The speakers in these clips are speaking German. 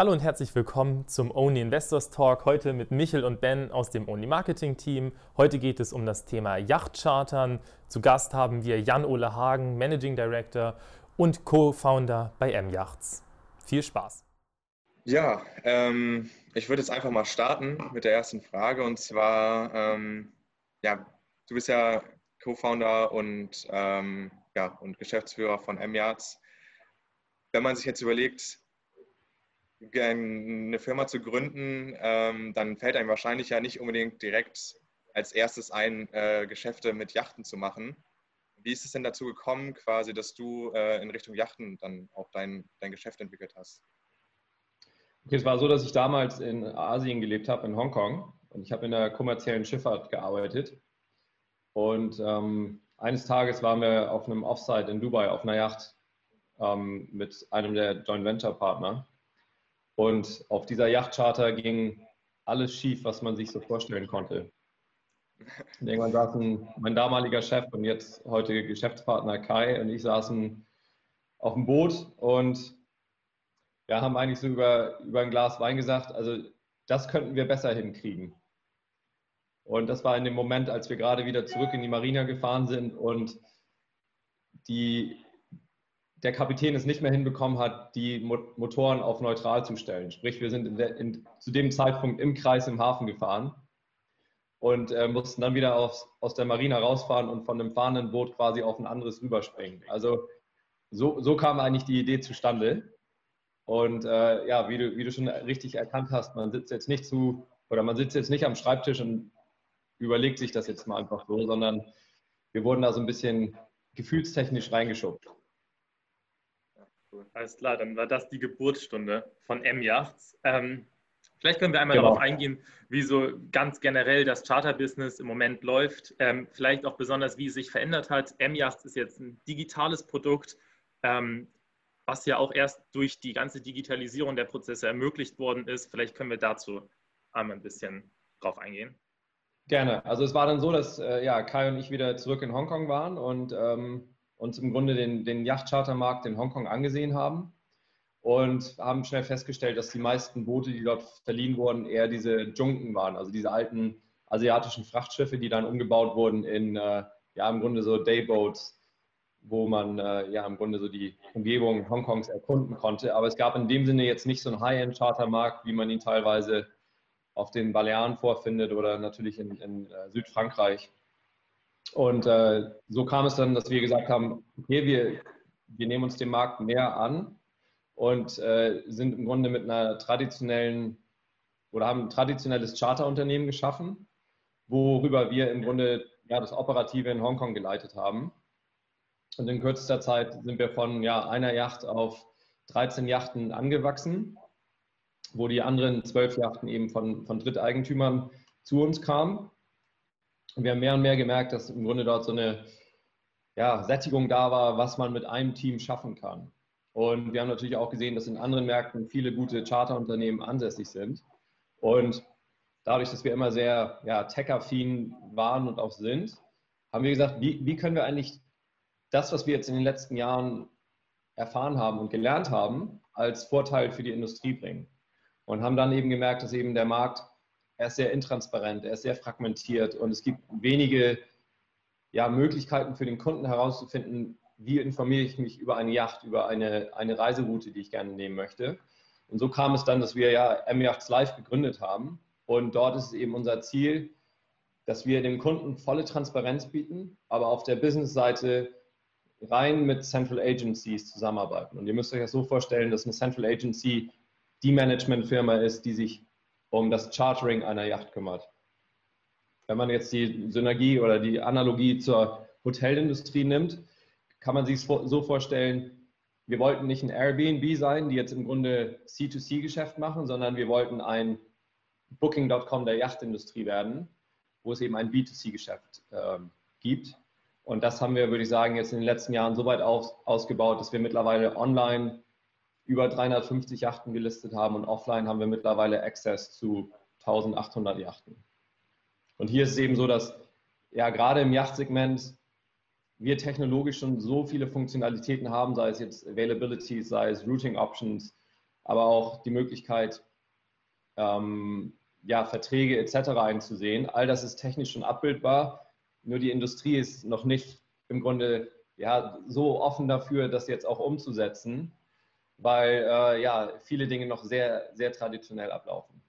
Hallo und herzlich willkommen zum Only Investors Talk. Heute mit Michel und Ben aus dem Only Marketing Team. Heute geht es um das Thema Yachtchartern. Zu Gast haben wir Jan-Ole Hagen, Managing Director und Co-Founder bei M-Yachts. Viel Spaß. Ja, ähm, ich würde jetzt einfach mal starten mit der ersten Frage und zwar, ähm, ja, du bist ja Co-Founder und, ähm, ja, und Geschäftsführer von M-Yachts. Wenn man sich jetzt überlegt, eine Firma zu gründen, ähm, dann fällt einem wahrscheinlich ja nicht unbedingt direkt als erstes ein, äh, Geschäfte mit Yachten zu machen. Wie ist es denn dazu gekommen, quasi, dass du äh, in Richtung Yachten dann auch dein, dein Geschäft entwickelt hast? Okay, es war so, dass ich damals in Asien gelebt habe, in Hongkong. Und ich habe in der kommerziellen Schifffahrt gearbeitet. Und ähm, eines Tages waren wir auf einem Offsite in Dubai auf einer Yacht ähm, mit einem der Joint Venture Partner. Und auf dieser Yachtcharter ging alles schief, was man sich so vorstellen konnte. Und irgendwann saßen mein damaliger Chef und jetzt heutige Geschäftspartner Kai und ich saßen auf dem Boot und ja, haben eigentlich so über, über ein Glas Wein gesagt, also das könnten wir besser hinkriegen. Und das war in dem Moment, als wir gerade wieder zurück in die Marina gefahren sind und die der Kapitän es nicht mehr hinbekommen hat, die Motoren auf neutral zu stellen. Sprich, wir sind in der, in, zu dem Zeitpunkt im Kreis im Hafen gefahren und äh, mussten dann wieder aus, aus der Marina rausfahren und von einem fahrenden Boot quasi auf ein anderes rüberspringen. Also so, so kam eigentlich die Idee zustande. Und äh, ja, wie du, wie du schon richtig erkannt hast, man sitzt jetzt nicht zu oder man sitzt jetzt nicht am Schreibtisch und überlegt sich das jetzt mal einfach so, sondern wir wurden da so ein bisschen gefühlstechnisch reingeschoben. Cool. Alles klar, dann war das die Geburtsstunde von M-Yachts. Ähm, vielleicht können wir einmal genau. darauf eingehen, wie so ganz generell das Charter-Business im Moment läuft. Ähm, vielleicht auch besonders, wie es sich verändert hat. M-Yachts ist jetzt ein digitales Produkt, ähm, was ja auch erst durch die ganze Digitalisierung der Prozesse ermöglicht worden ist. Vielleicht können wir dazu einmal ein bisschen drauf eingehen. Gerne. Also es war dann so, dass äh, ja, Kai und ich wieder zurück in Hongkong waren und ähm, uns im Grunde den, den Yachtchartermarkt in Hongkong angesehen haben und haben schnell festgestellt, dass die meisten Boote, die dort verliehen wurden, eher diese Junken waren, also diese alten asiatischen Frachtschiffe, die dann umgebaut wurden in äh, ja im Grunde so Dayboats, wo man äh, ja im Grunde so die Umgebung Hongkongs erkunden konnte. Aber es gab in dem Sinne jetzt nicht so einen High-End-Chartermarkt, wie man ihn teilweise auf den Balearen vorfindet oder natürlich in, in äh, Südfrankreich. Und äh, so kam es dann, dass wir gesagt haben, okay, wir, wir nehmen uns dem Markt mehr an und äh, sind im Grunde mit einer traditionellen oder haben ein traditionelles Charterunternehmen geschaffen, worüber wir im Grunde ja, das Operative in Hongkong geleitet haben. Und in kürzester Zeit sind wir von ja, einer Yacht auf 13 Yachten angewachsen, wo die anderen zwölf Yachten eben von, von Dritteigentümern zu uns kamen. Und wir haben mehr und mehr gemerkt, dass im Grunde dort so eine ja, Sättigung da war, was man mit einem Team schaffen kann. Und wir haben natürlich auch gesehen, dass in anderen Märkten viele gute Charterunternehmen ansässig sind. Und dadurch, dass wir immer sehr ja, tech-affin waren und auch sind, haben wir gesagt, wie, wie können wir eigentlich das, was wir jetzt in den letzten Jahren erfahren haben und gelernt haben, als Vorteil für die Industrie bringen. Und haben dann eben gemerkt, dass eben der Markt er ist sehr intransparent, er ist sehr fragmentiert und es gibt wenige ja, Möglichkeiten für den Kunden herauszufinden, wie informiere ich mich über eine Yacht, über eine, eine Reiseroute, die ich gerne nehmen möchte. Und so kam es dann, dass wir ja M-Yachts Live gegründet haben. Und dort ist es eben unser Ziel, dass wir dem Kunden volle Transparenz bieten, aber auf der Business-Seite rein mit Central Agencies zusammenarbeiten. Und ihr müsst euch das so vorstellen, dass eine Central Agency die Managementfirma ist, die sich um das Chartering einer Yacht kümmert. Wenn man jetzt die Synergie oder die Analogie zur Hotelindustrie nimmt, kann man sich so vorstellen, wir wollten nicht ein Airbnb sein, die jetzt im Grunde C2C-Geschäft machen, sondern wir wollten ein Booking.com der Yachtindustrie werden, wo es eben ein B2C-Geschäft äh, gibt. Und das haben wir, würde ich sagen, jetzt in den letzten Jahren so weit aus, ausgebaut, dass wir mittlerweile online über 350 Yachten gelistet haben und offline haben wir mittlerweile Access zu 1800 Yachten. Und hier ist es eben so, dass ja gerade im Yachtsegment wir technologisch schon so viele Funktionalitäten haben, sei es jetzt Availability, sei es Routing Options, aber auch die Möglichkeit, ähm, ja, Verträge etc. einzusehen. All das ist technisch schon abbildbar, nur die Industrie ist noch nicht im Grunde ja, so offen dafür, das jetzt auch umzusetzen, weil äh, ja, viele Dinge noch sehr, sehr traditionell ablaufen.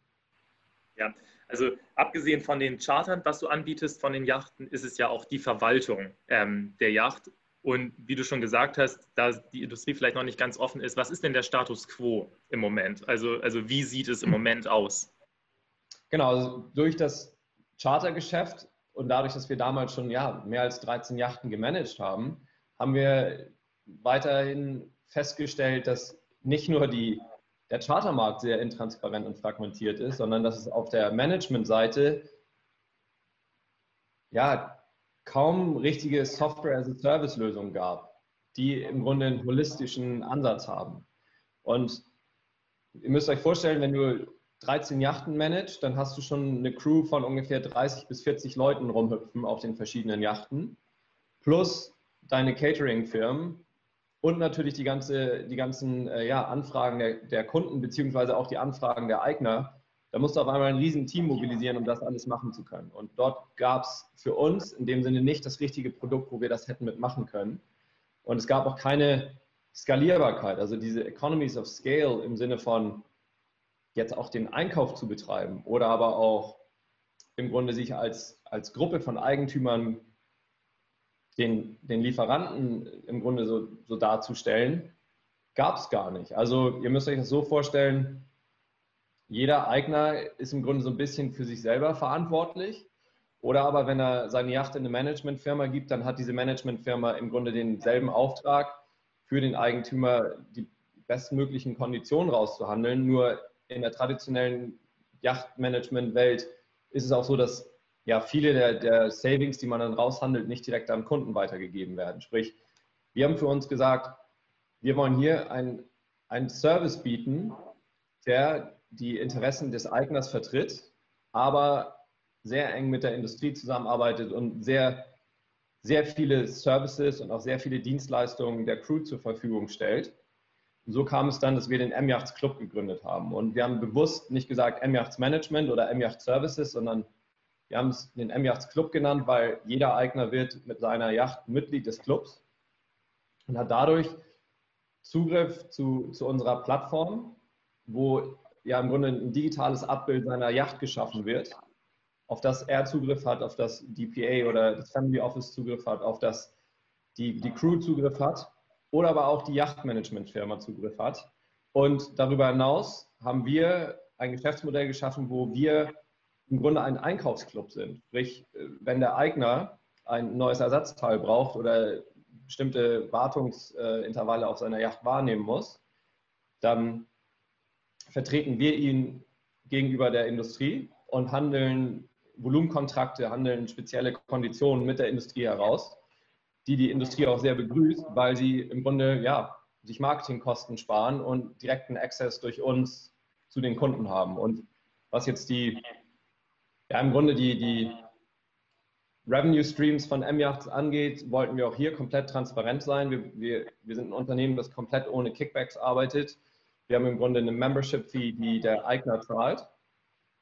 Ja, also abgesehen von den Chartern, was du anbietest von den Yachten, ist es ja auch die Verwaltung ähm, der Yacht. Und wie du schon gesagt hast, da die Industrie vielleicht noch nicht ganz offen ist, was ist denn der Status quo im Moment? Also, also wie sieht es im Moment aus? Genau, also durch das Chartergeschäft und dadurch, dass wir damals schon ja, mehr als 13 Yachten gemanagt haben, haben wir weiterhin festgestellt, dass nicht nur die, der Chartermarkt sehr intransparent und fragmentiert ist, sondern dass es auf der Managementseite ja kaum richtige Software-as-a-Service-Lösungen gab, die im Grunde einen holistischen Ansatz haben. Und ihr müsst euch vorstellen, wenn du 13 Yachten managst, dann hast du schon eine Crew von ungefähr 30 bis 40 Leuten rumhüpfen auf den verschiedenen Yachten, plus deine Catering-Firmen und natürlich die, ganze, die ganzen äh, ja, Anfragen der, der Kunden beziehungsweise auch die Anfragen der Eigner da musst du auf einmal ein riesen Team mobilisieren, um das alles machen zu können. Und dort gab es für uns in dem Sinne nicht das richtige Produkt, wo wir das hätten mitmachen können. Und es gab auch keine Skalierbarkeit, also diese Economies of Scale im Sinne von jetzt auch den Einkauf zu betreiben oder aber auch im Grunde sich als, als Gruppe von Eigentümern den, den Lieferanten im Grunde so, so darzustellen, gab es gar nicht. Also ihr müsst euch das so vorstellen, jeder Eigner ist im Grunde so ein bisschen für sich selber verantwortlich. Oder aber wenn er seine Yacht in eine Managementfirma gibt, dann hat diese Managementfirma im Grunde denselben Auftrag, für den Eigentümer die bestmöglichen Konditionen rauszuhandeln. Nur in der traditionellen Yachtmanagement-Welt ist es auch so, dass ja viele der, der Savings, die man dann raushandelt, nicht direkt an Kunden weitergegeben werden. Sprich, wir haben für uns gesagt, wir wollen hier einen Service bieten, der die Interessen des Eigners vertritt, aber sehr eng mit der Industrie zusammenarbeitet und sehr, sehr viele Services und auch sehr viele Dienstleistungen der Crew zur Verfügung stellt. So kam es dann, dass wir den M-Yachts Club gegründet haben. Und wir haben bewusst nicht gesagt M-Yachts Management oder M-Yacht Services, sondern wir haben es den M-Yachts Club genannt, weil jeder Eigner wird mit seiner Yacht Mitglied des Clubs und hat dadurch Zugriff zu, zu unserer Plattform, wo ja im Grunde ein digitales Abbild seiner Yacht geschaffen wird, auf das er Zugriff hat, auf das DPA oder das Family Office Zugriff hat, auf das die, die Crew Zugriff hat oder aber auch die Yachtmanagement-Firma Zugriff hat. Und darüber hinaus haben wir ein Geschäftsmodell geschaffen, wo wir im Grunde ein Einkaufsclub sind. Sprich, wenn der Eigner ein neues Ersatzteil braucht oder bestimmte Wartungsintervalle auf seiner Yacht wahrnehmen muss, dann vertreten wir ihn gegenüber der Industrie und handeln Volumenkontrakte, handeln spezielle Konditionen mit der Industrie heraus, die die Industrie auch sehr begrüßt, weil sie im Grunde ja, sich Marketingkosten sparen und direkten Access durch uns zu den Kunden haben. Und was jetzt die, ja im Grunde die, die Revenue Streams von M-Yachts angeht, wollten wir auch hier komplett transparent sein. Wir, wir, wir sind ein Unternehmen, das komplett ohne Kickbacks arbeitet. Wir haben im Grunde eine Membership-Fee, die der Eigner zahlt.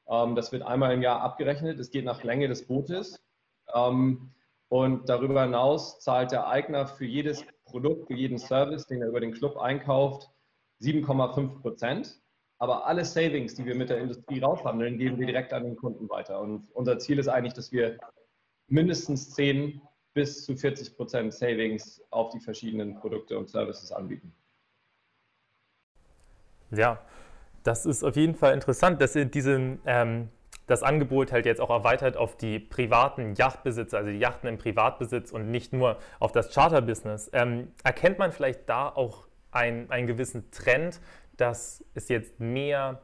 Ähm, das wird einmal im Jahr abgerechnet. Es geht nach Länge des Bootes. Ähm, und darüber hinaus zahlt der Eigner für jedes Produkt, für jeden Service, den er über den Club einkauft, 7,5 Prozent. Aber alle Savings, die wir mit der Industrie raushandeln, geben wir direkt an den Kunden weiter. Und unser Ziel ist eigentlich, dass wir mindestens 10 bis zu 40 Prozent Savings auf die verschiedenen Produkte und Services anbieten. Ja, das ist auf jeden Fall interessant, dass ihr diesen, ähm, das Angebot halt jetzt auch erweitert auf die privaten Yachtbesitzer, also die Yachten im Privatbesitz und nicht nur auf das Charterbusiness. Ähm, erkennt man vielleicht da auch ein, einen gewissen Trend, dass es jetzt mehr,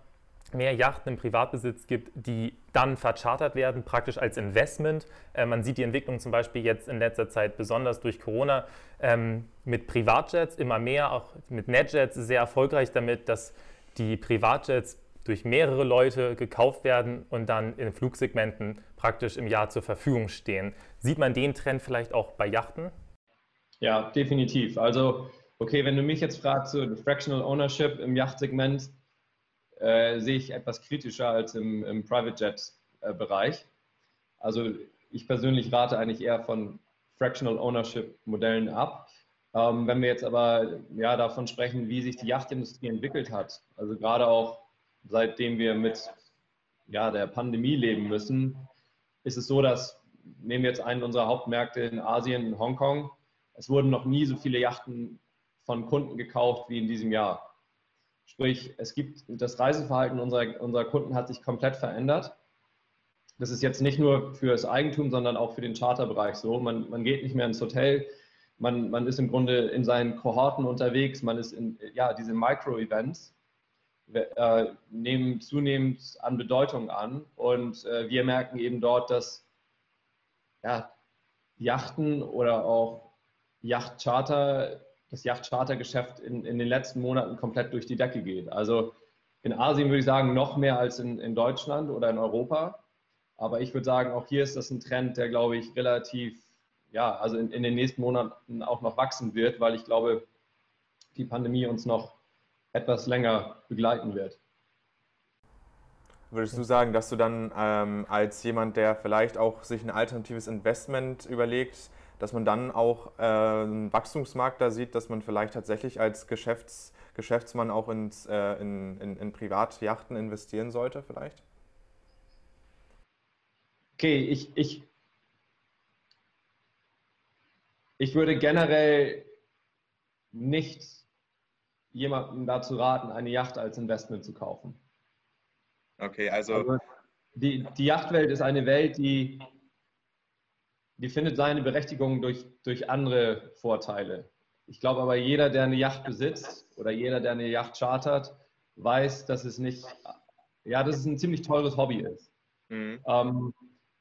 mehr Yachten im Privatbesitz gibt, die dann verchartert werden, praktisch als Investment. Äh, man sieht die Entwicklung zum Beispiel jetzt in letzter Zeit besonders durch Corona ähm, mit Privatjets immer mehr, auch mit Netjets sehr erfolgreich damit, dass die Privatjets durch mehrere Leute gekauft werden und dann in Flugsegmenten praktisch im Jahr zur Verfügung stehen. Sieht man den Trend vielleicht auch bei Yachten? Ja, definitiv. Also, okay, wenn du mich jetzt fragst, so Fractional Ownership im Yachtsegment, äh, sehe ich etwas kritischer als im, im Private Jet-Bereich. Äh, also ich persönlich rate eigentlich eher von Fractional Ownership Modellen ab. Ähm, wenn wir jetzt aber ja, davon sprechen, wie sich die Yachtindustrie entwickelt hat, also gerade auch seitdem wir mit ja, der Pandemie leben müssen, ist es so, dass, nehmen wir jetzt einen unserer Hauptmärkte in Asien, in Hongkong, es wurden noch nie so viele Yachten von Kunden gekauft wie in diesem Jahr. Sprich, es gibt das Reiseverhalten unserer, unserer Kunden hat sich komplett verändert. Das ist jetzt nicht nur für das Eigentum, sondern auch für den Charterbereich so. Man, man geht nicht mehr ins Hotel, man, man ist im Grunde in seinen Kohorten unterwegs, man ist in ja, diese Micro-Events äh, nehmen zunehmend an Bedeutung an und äh, wir merken eben dort, dass ja, Yachten oder auch Yachtcharter, das Yachtchartergeschäft in, in den letzten Monaten komplett durch die Decke geht. Also in Asien würde ich sagen, noch mehr als in, in Deutschland oder in Europa. Aber ich würde sagen, auch hier ist das ein Trend, der, glaube ich, relativ, ja, also in, in den nächsten Monaten auch noch wachsen wird, weil ich glaube, die Pandemie uns noch etwas länger begleiten wird. Würdest du sagen, dass du dann ähm, als jemand, der vielleicht auch sich ein alternatives Investment überlegt, dass man dann auch äh, einen Wachstumsmarkt da sieht, dass man vielleicht tatsächlich als Geschäfts Geschäftsmann auch ins, äh, in, in, in Privatjachten investieren sollte vielleicht? Okay, ich, ich, ich würde generell nicht jemandem dazu raten, eine Yacht als Investment zu kaufen. Okay, also. also die, die Yachtwelt ist eine Welt, die, die findet seine Berechtigung durch, durch andere Vorteile. Ich glaube aber, jeder, der eine Yacht besitzt oder jeder, der eine Yacht chartert, weiß, dass es nicht, ja, dass es ein ziemlich teures Hobby ist. Mhm. Ähm,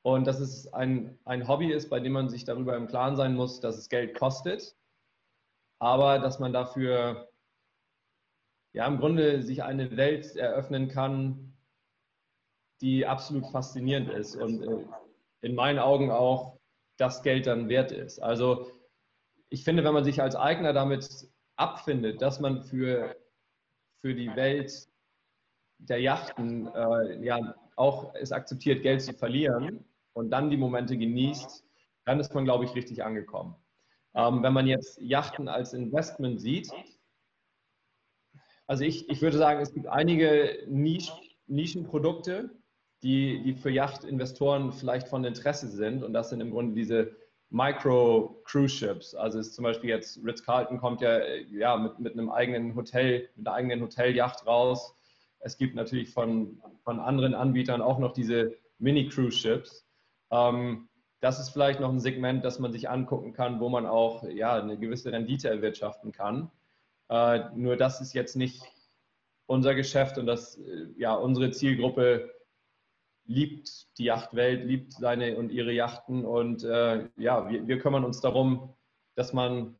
und dass es ein, ein Hobby ist, bei dem man sich darüber im Klaren sein muss, dass es Geld kostet, aber dass man dafür ja im Grunde sich eine Welt eröffnen kann, die absolut faszinierend ist und äh, in meinen Augen auch das Geld dann wert ist. Also ich finde, wenn man sich als Eigner damit abfindet, dass man für, für die Welt der Yachten äh, ja auch es akzeptiert, Geld zu verlieren und dann die Momente genießt, dann ist man, glaube ich, richtig angekommen. Ähm, wenn man jetzt Yachten als Investment sieht, also ich, ich würde sagen, es gibt einige Nisch, Nischenprodukte, die, die für Yachtinvestoren vielleicht von Interesse sind. Und das sind im Grunde diese Micro-Cruise-Ships. Also ist zum Beispiel jetzt Ritz-Carlton kommt ja, ja mit, mit einem eigenen Hotel, mit einer eigenen Hotelyacht raus. Es gibt natürlich von, von anderen Anbietern auch noch diese Mini-Cruise-Ships. Ähm, das ist vielleicht noch ein Segment, das man sich angucken kann, wo man auch ja, eine gewisse Rendite erwirtschaften kann. Äh, nur das ist jetzt nicht unser Geschäft und das, äh, ja, unsere Zielgruppe liebt die Yachtwelt, liebt seine und ihre Yachten und äh, ja, wir, wir kümmern uns darum, dass man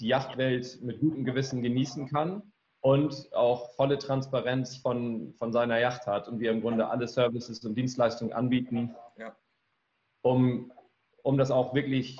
die Yachtwelt mit gutem Gewissen genießen kann und auch volle Transparenz von, von seiner Yacht hat und wir im Grunde alle Services und Dienstleistungen anbieten, ja. um, um das auch wirklich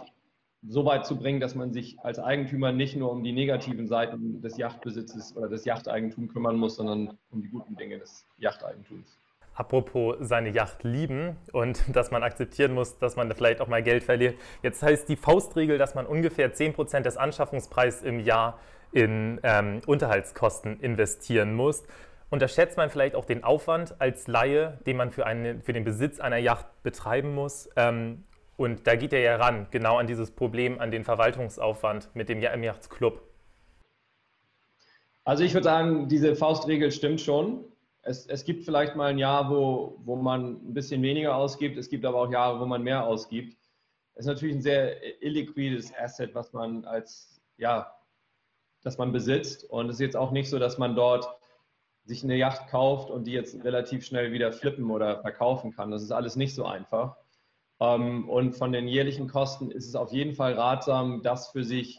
so weit zu bringen, dass man sich als Eigentümer nicht nur um die negativen Seiten des Yachtbesitzes oder des Yachteigentums kümmern muss, sondern um die guten Dinge des Yachteigentums. Apropos seine Yacht lieben und dass man akzeptieren muss, dass man vielleicht auch mal Geld verliert. Jetzt heißt die Faustregel, dass man ungefähr 10% des Anschaffungspreises im Jahr in ähm, Unterhaltskosten investieren muss. Unterschätzt man vielleicht auch den Aufwand als Laie, den man für, eine, für den Besitz einer Yacht betreiben muss, ähm, und da geht er ja ran, genau an dieses Problem, an den Verwaltungsaufwand mit dem Yachtclub. Also ich würde sagen, diese Faustregel stimmt schon. Es, es, gibt vielleicht mal ein Jahr, wo, wo man ein bisschen weniger ausgibt. Es gibt aber auch Jahre, wo man mehr ausgibt. Es ist natürlich ein sehr illiquides Asset, was man als, ja, das man besitzt. Und es ist jetzt auch nicht so, dass man dort sich eine Yacht kauft und die jetzt relativ schnell wieder flippen oder verkaufen kann. Das ist alles nicht so einfach. Ähm, und von den jährlichen Kosten ist es auf jeden Fall ratsam, das für sich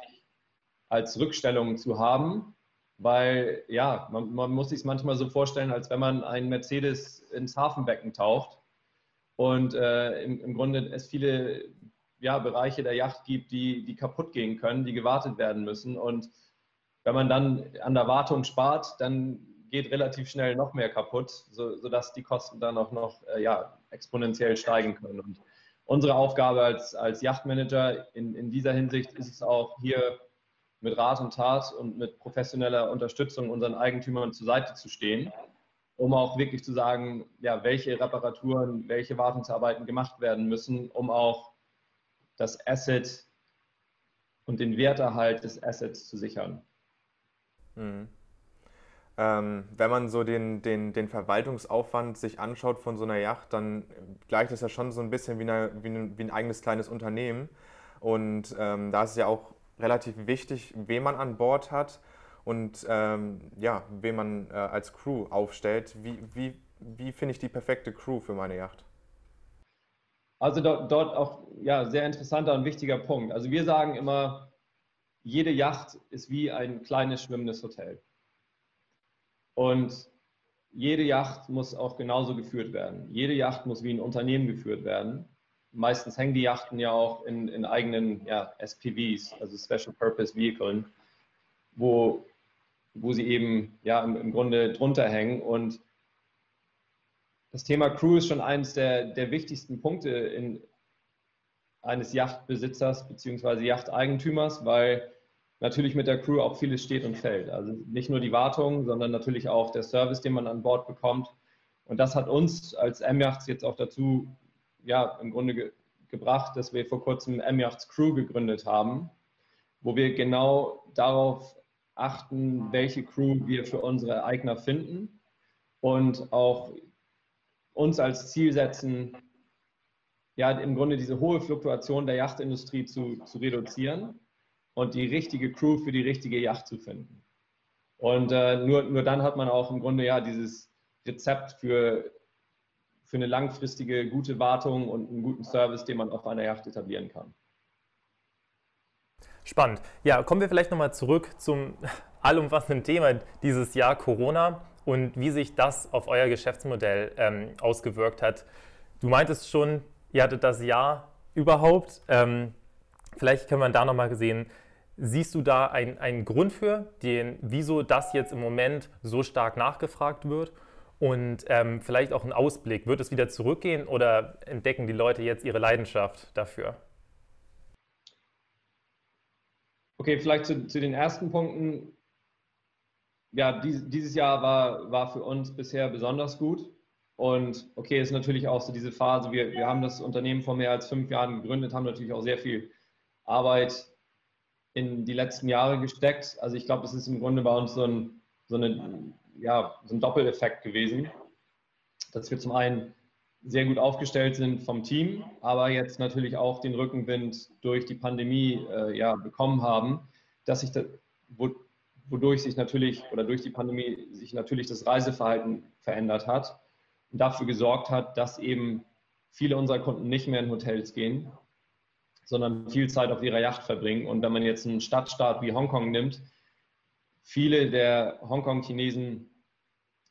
als Rückstellung zu haben, weil ja, man, man muss sich es manchmal so vorstellen, als wenn man einen Mercedes ins Hafenbecken taucht und äh, im, im, Grunde es viele ja, Bereiche der Yacht gibt, die, die kaputt gehen können, die gewartet werden müssen. Und wenn man dann an der Wartung spart, dann geht relativ schnell noch mehr kaputt, so, sodass die Kosten dann auch noch äh, ja, exponentiell steigen können. Und unsere Aufgabe als, als Yachtmanager in, in dieser Hinsicht ist es auch hier mit Rat und Tat und mit professioneller Unterstützung unseren Eigentümern zur Seite zu stehen, um auch wirklich zu sagen, ja, welche Reparaturen, welche Wartungsarbeiten gemacht werden müssen, um auch das Asset und den Werterhalt des Assets zu sichern. Mhm. Ähm, wenn man so den, den, den Verwaltungsaufwand sich anschaut von so einer Yacht, dann gleicht es ja schon so ein bisschen wie, eine, wie, ein, wie ein eigenes kleines Unternehmen. Und ähm, da ist es ja auch relativ wichtig, wen man an Bord hat und ähm, ja, wen man äh, als Crew aufstellt. Wie, wie, wie finde ich die perfekte Crew für meine Yacht? Also dort, dort auch ja, sehr interessanter und wichtiger Punkt. Also wir sagen immer, jede Yacht ist wie ein kleines schwimmendes Hotel. Und jede Yacht muss auch genauso geführt werden. Jede Yacht muss wie ein Unternehmen geführt werden. Meistens hängen die Yachten ja auch in, in eigenen ja, SPVs, also Special Purpose Vehicles, wo, wo sie eben ja, im, im Grunde drunter hängen. Und das Thema Crew ist schon eines der, der wichtigsten Punkte in, eines Yachtbesitzers bzw. Yachteigentümers, weil natürlich mit der Crew auch vieles steht und fällt. Also nicht nur die Wartung, sondern natürlich auch der Service, den man an Bord bekommt. Und das hat uns als M-Yachts jetzt auch dazu, ja, im Grunde ge gebracht, dass wir vor kurzem M-Yachts Crew gegründet haben, wo wir genau darauf achten, welche Crew wir für unsere Eigner finden und auch uns als Ziel setzen, ja, im Grunde diese hohe Fluktuation der Yachtindustrie zu, zu reduzieren und die richtige Crew für die richtige Yacht zu finden. Und äh, nur, nur dann hat man auch im Grunde ja dieses Rezept für, für eine langfristige gute Wartung und einen guten Service, den man auf einer Yacht etablieren kann. Spannend. Ja, kommen wir vielleicht nochmal zurück zum allumfassenden Thema dieses Jahr Corona und wie sich das auf euer Geschäftsmodell ähm, ausgewirkt hat. Du meintest schon, ihr hattet das Jahr überhaupt. Ähm, vielleicht können wir da nochmal sehen, Siehst du da einen Grund für, den, wieso das jetzt im Moment so stark nachgefragt wird? Und ähm, vielleicht auch einen Ausblick. Wird es wieder zurückgehen oder entdecken die Leute jetzt ihre Leidenschaft dafür? Okay, vielleicht zu, zu den ersten Punkten. Ja, dies, dieses Jahr war, war für uns bisher besonders gut. Und okay, ist natürlich auch so diese Phase. Wir, wir haben das Unternehmen vor mehr als fünf Jahren gegründet, haben natürlich auch sehr viel Arbeit in die letzten Jahre gesteckt. Also ich glaube, es ist im Grunde bei uns so ein, so, eine, ja, so ein Doppeleffekt gewesen, dass wir zum einen sehr gut aufgestellt sind vom Team, aber jetzt natürlich auch den Rückenwind durch die Pandemie äh, ja, bekommen haben, dass sich da, wodurch sich natürlich oder durch die Pandemie sich natürlich das Reiseverhalten verändert hat und dafür gesorgt hat, dass eben viele unserer Kunden nicht mehr in Hotels gehen, sondern viel Zeit auf ihrer Yacht verbringen. Und wenn man jetzt einen Stadtstaat wie Hongkong nimmt, viele der Hongkong-Chinesen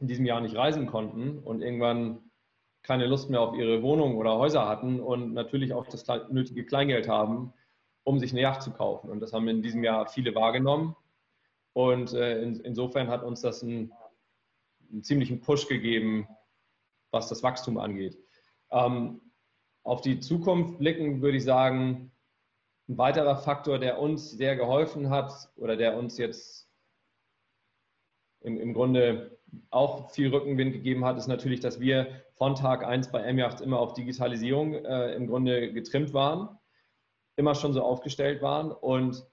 in diesem Jahr nicht reisen konnten und irgendwann keine Lust mehr auf ihre Wohnung oder Häuser hatten und natürlich auch das nötige Kleingeld haben, um sich eine Yacht zu kaufen. Und das haben in diesem Jahr viele wahrgenommen. Und äh, in, insofern hat uns das einen, einen, ziemlichen Push gegeben, was das Wachstum angeht. Ähm, auf die Zukunft blicken, würde ich sagen, ein weiterer Faktor, der uns sehr geholfen hat oder der uns jetzt im, im Grunde auch viel Rückenwind gegeben hat, ist natürlich, dass wir von Tag 1 bei M-Yacht immer auf Digitalisierung äh, im Grunde getrimmt waren, immer schon so aufgestellt waren und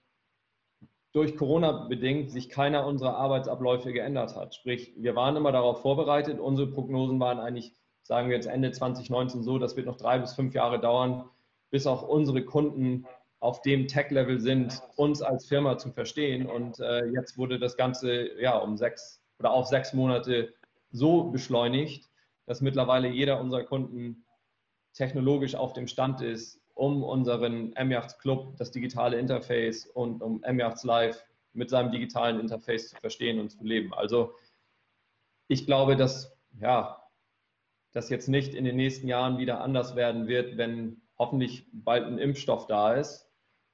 durch Corona bedingt sich keiner unserer Arbeitsabläufe geändert hat. Sprich, wir waren immer darauf vorbereitet, unsere Prognosen waren eigentlich sagen wir jetzt Ende 2019 so, das wird noch drei bis fünf Jahre dauern, bis auch unsere Kunden auf dem Tech-Level sind, uns als Firma zu verstehen. Und äh, jetzt wurde das Ganze ja um sechs oder auf sechs Monate so beschleunigt, dass mittlerweile jeder unserer Kunden technologisch auf dem Stand ist, um unseren MYachts Club, das digitale Interface und um MYachts Live mit seinem digitalen Interface zu verstehen und zu leben. Also ich glaube, dass ja, das jetzt nicht in den nächsten Jahren wieder anders werden wird, wenn hoffentlich bald ein Impfstoff da ist,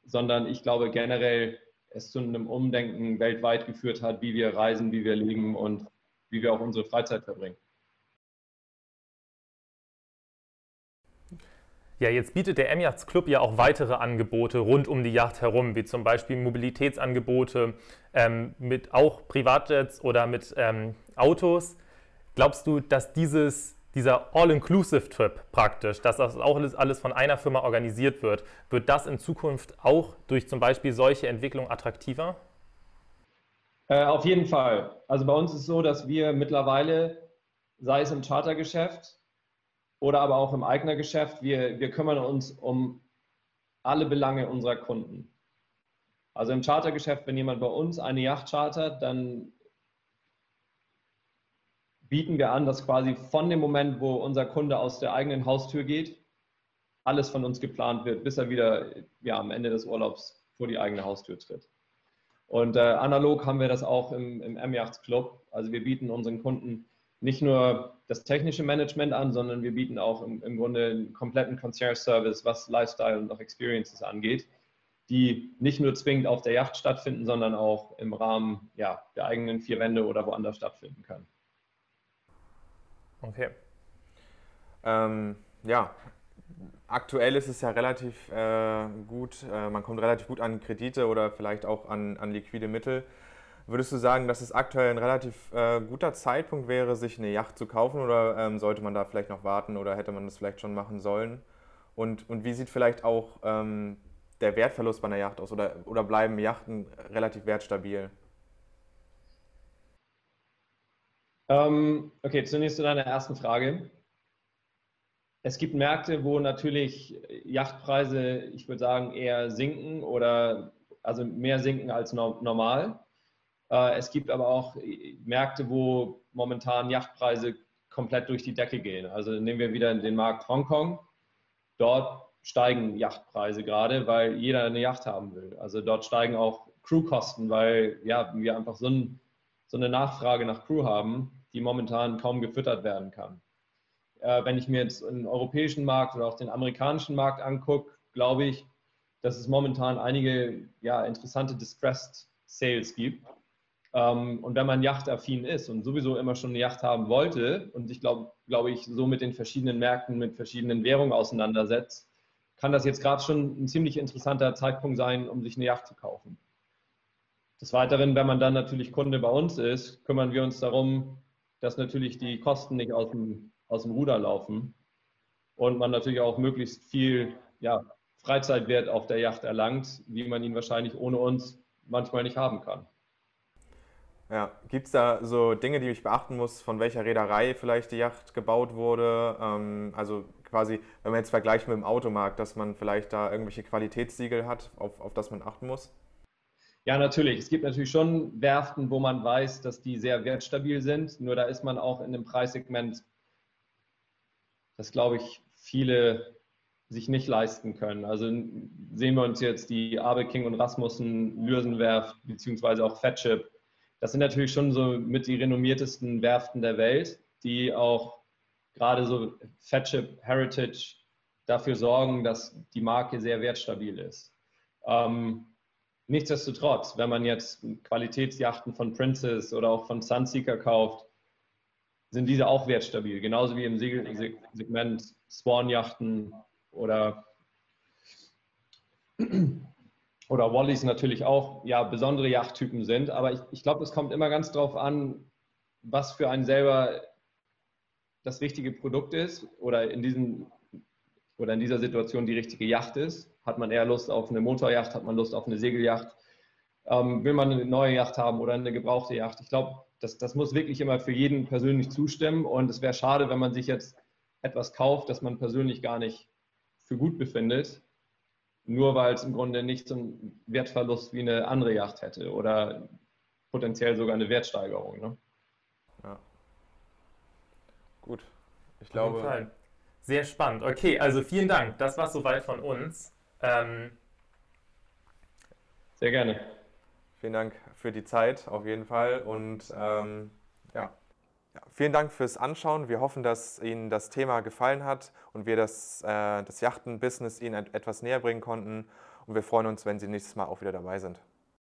sondern ich glaube generell es zu einem Umdenken weltweit geführt hat, wie wir reisen, wie wir leben und wie wir auch unsere Freizeit verbringen. Ja, jetzt bietet der M-Yachts Club ja auch weitere Angebote rund um die Yacht herum, wie zum Beispiel Mobilitätsangebote ähm, mit auch Privatjets oder mit ähm, Autos. Glaubst du, dass dieses, dieser All-Inclusive-Trip praktisch, dass das auch alles, von einer Firma organisiert wird, wird das in Zukunft auch durch zum Beispiel solche Entwicklungen attraktiver? Äh, auf jeden Fall. Also bei uns ist es so, dass wir mittlerweile, sei es im Chartergeschäft, oder aber auch im Eignergeschäft. Wir, wir kümmern uns um alle Belange unserer Kunden. Also im Chartergeschäft, wenn jemand bei uns eine Yacht chartert, dann bieten wir an, dass quasi von dem Moment, wo unser Kunde aus der eigenen Haustür geht, alles von uns geplant wird, bis er wieder ja, am Ende des Urlaubs vor die eigene Haustür tritt. Und äh, analog haben wir das auch im, im M-Yachts Club. Also wir bieten unseren Kunden nicht nur das technische Management an, sondern wir bieten auch im, im Grunde einen kompletten Concierge-Service, was Lifestyle und auch Experiences angeht, die nicht nur zwingend auf der Yacht stattfinden, sondern auch im Rahmen ja, der eigenen vier Wände oder woanders stattfinden können. Okay. Ähm, ja, aktuell ist es ja relativ äh, gut, äh, man kommt relativ gut an Kredite oder vielleicht auch an, an liquide Mittel. Würdest du sagen, dass es aktuell ein relativ äh, guter Zeitpunkt wäre, sich eine Yacht zu kaufen oder ähm, sollte man da vielleicht noch warten oder hätte man das vielleicht schon machen sollen? Und, und wie sieht vielleicht auch ähm, der Wertverlust bei einer Yacht aus oder, oder bleiben Yachten relativ wertstabil? Ähm, okay, zunächst zu deiner ersten Frage. Es gibt Märkte, wo natürlich Yachtpreise, ich würde sagen, eher sinken oder also mehr sinken als normal. Äh, es gibt aber auch äh, Märkte, wo momentan Yachtpreise komplett durch die Decke gehen. Also nehmen wir wieder den Markt Hongkong. Dort steigen Yachtpreise gerade, weil jeder eine Yacht haben will. Also dort steigen auch Crewkosten, weil ja, wir einfach so, ein, so eine Nachfrage nach Crew haben, die momentan kaum gefüttert werden kann. Äh, wenn ich mir jetzt den europäischen Markt oder auch den amerikanischen Markt angucke, glaube ich, dass es momentan einige ja, interessante Distressed Sales gibt. Ähm, und wenn man yachtaffin ist und sowieso immer schon eine Yacht haben wollte und sich, glaube glaub ich, so mit den verschiedenen Märkten, mit verschiedenen Währungen auseinandersetzt, kann das jetzt gerade schon ein ziemlich interessanter Zeitpunkt sein, um sich eine Yacht zu kaufen. Des Weiteren, wenn man dann natürlich Kunde bei uns ist, kümmern wir uns darum, dass natürlich die Kosten nicht aus dem, aus dem Ruder laufen und man natürlich auch möglichst viel ja, Freizeitwert auf der Yacht erlangt, wie man ihn wahrscheinlich ohne uns manchmal nicht haben kann. Ja, gibt es da so Dinge, die ich beachten muss, von welcher Reederei vielleicht die Yacht gebaut wurde? Ähm, also quasi, wenn man jetzt vergleicht mit dem Automarkt, dass man vielleicht da irgendwelche Qualitätssiegel hat, auf, auf das man achten muss? Ja, natürlich. Es gibt natürlich schon Werften, wo man weiß, dass die sehr wertstabil sind. Nur da ist man auch in einem Preissegment, das glaube ich viele sich nicht leisten können. Also sehen wir uns jetzt die Abe King und Rasmussen, Lürsenwerft beziehungsweise auch Fatship das sind natürlich schon so mit die renommiertesten Werften der Welt, die auch gerade so Fatship Heritage dafür sorgen, dass die Marke sehr wertstabil ist. Ähm, nichtsdestotrotz, wenn man jetzt Qualitätsjachten von Princess oder auch von Sunseeker kauft, sind diese auch wertstabil, genauso wie im Segment Swan-Yachten oder oder Wallis natürlich auch ja, besondere Yachttypen sind. Aber ich, ich glaube, es kommt immer ganz darauf an, was für einen selber das richtige Produkt ist oder in, diesem, oder in dieser Situation die richtige Yacht ist. Hat man eher Lust auf eine Motorjacht, hat man Lust auf eine Segelyacht? Ähm, will man eine neue Yacht haben oder eine gebrauchte Yacht? Ich glaube, das, das muss wirklich immer für jeden persönlich zustimmen. Und es wäre schade, wenn man sich jetzt etwas kauft, das man persönlich gar nicht für gut befindet nur weil es im Grunde nicht so einen Wertverlust wie eine andere Yacht hätte oder potenziell sogar eine Wertsteigerung. Ne? Ja. Gut. Ich glaube. Sehr spannend. Okay, also vielen Dank. Das war soweit von uns. Ähm Sehr gerne. Vielen Dank für die Zeit auf jeden Fall und ähm, ja. Ja, vielen Dank fürs Anschauen. Wir hoffen, dass Ihnen das Thema gefallen hat und wir das, äh, das Yachten-Business Ihnen etwas näher bringen konnten. Und wir freuen uns, wenn Sie nächstes Mal auch wieder dabei sind.